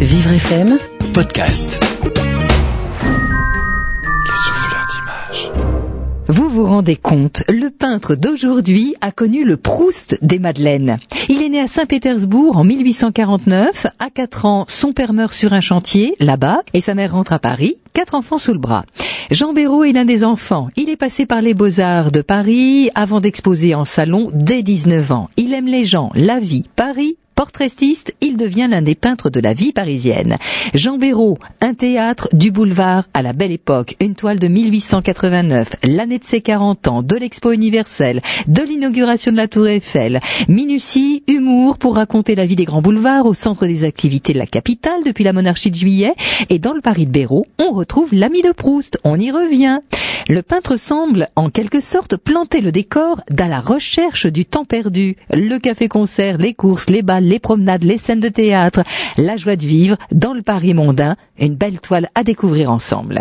Vivre FM Podcast. Les souffleurs d'images. Vous vous rendez compte, le peintre d'aujourd'hui a connu le Proust des Madeleines. Il est né à Saint-Pétersbourg en 1849. À 4 ans, son père meurt sur un chantier, là-bas, et sa mère rentre à Paris, quatre enfants sous le bras. Jean Béraud est l'un des enfants. Il est passé par les Beaux-Arts de Paris avant d'exposer en salon dès 19 ans. Il aime les gens, la vie, Paris, Portraitiste, il devient l'un des peintres de la vie parisienne. Jean Béraud, un théâtre du boulevard à la belle époque, une toile de 1889, l'année de ses 40 ans, de l'expo universelle, de l'inauguration de la Tour Eiffel, minutie, humour pour raconter la vie des grands boulevards au centre des activités de la capitale depuis la monarchie de juillet, et dans le Paris de Béraud, on retrouve l'ami de Proust, on y revient. Le peintre semble, en quelque sorte, planter le décor dans la recherche du temps perdu. Le café-concert, les courses, les balles, les promenades, les scènes de théâtre, la joie de vivre dans le Paris mondain, une belle toile à découvrir ensemble.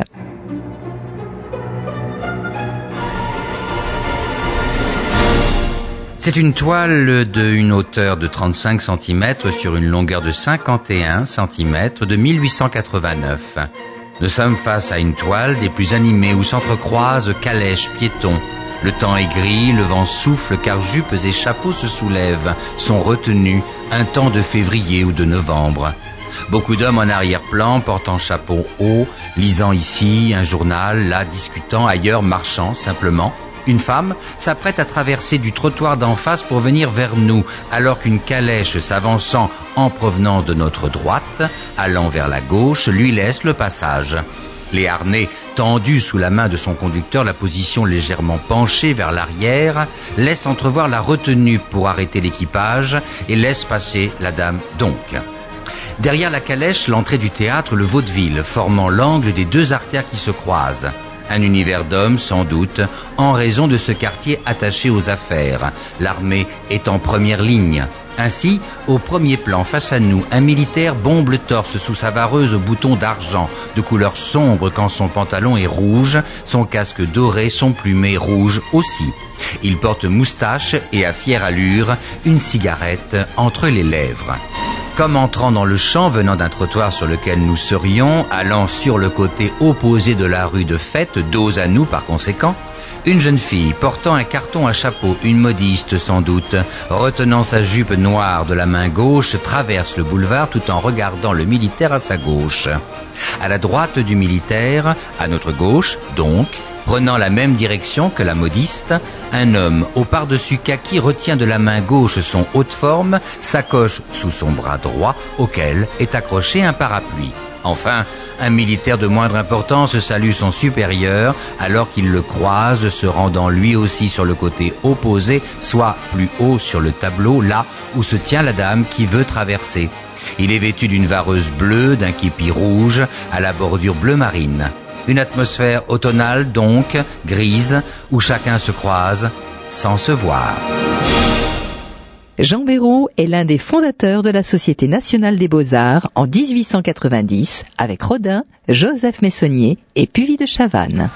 C'est une toile d'une hauteur de 35 cm sur une longueur de 51 cm de 1889. Nous sommes face à une toile des plus animées où s'entrecroisent calèches, piétons. Le temps est gris, le vent souffle car jupes et chapeaux se soulèvent, sont retenus, un temps de février ou de novembre. Beaucoup d'hommes en arrière-plan portant chapeau haut, lisant ici un journal, là discutant, ailleurs marchant simplement. Une femme s'apprête à traverser du trottoir d'en face pour venir vers nous, alors qu'une calèche s'avançant en provenance de notre droite, allant vers la gauche, lui laisse le passage. Les harnais tendus sous la main de son conducteur, la position légèrement penchée vers l'arrière, laissent entrevoir la retenue pour arrêter l'équipage et laisse passer la dame donc. Derrière la calèche, l'entrée du théâtre, le vaudeville, formant l'angle des deux artères qui se croisent. Un univers d'hommes, sans doute, en raison de ce quartier attaché aux affaires. L'armée est en première ligne. Ainsi, au premier plan, face à nous, un militaire bombe le torse sous sa vareuse au bouton d'argent, de couleur sombre quand son pantalon est rouge, son casque doré, son plumet rouge aussi. Il porte moustache et à fière allure, une cigarette entre les lèvres. Comme entrant dans le champ venant d'un trottoir sur lequel nous serions, allant sur le côté opposé de la rue de Fête, dos à nous par conséquent, une jeune fille portant un carton à chapeau, une modiste sans doute, retenant sa jupe noire de la main gauche, traverse le boulevard tout en regardant le militaire à sa gauche. À la droite du militaire, à notre gauche donc, Prenant la même direction que la modiste, un homme au par-dessus kaki retient de la main gauche son haute forme, sacoche sous son bras droit auquel est accroché un parapluie. Enfin, un militaire de moindre importance salue son supérieur alors qu'il le croise, se rendant lui aussi sur le côté opposé, soit plus haut sur le tableau, là où se tient la dame qui veut traverser. Il est vêtu d'une vareuse bleue, d'un képi rouge, à la bordure bleu marine. Une atmosphère automnale donc, grise, où chacun se croise sans se voir. Jean Béraud est l'un des fondateurs de la Société nationale des beaux-arts en 1890 avec Rodin, Joseph Messonnier et Puvis de Chavannes.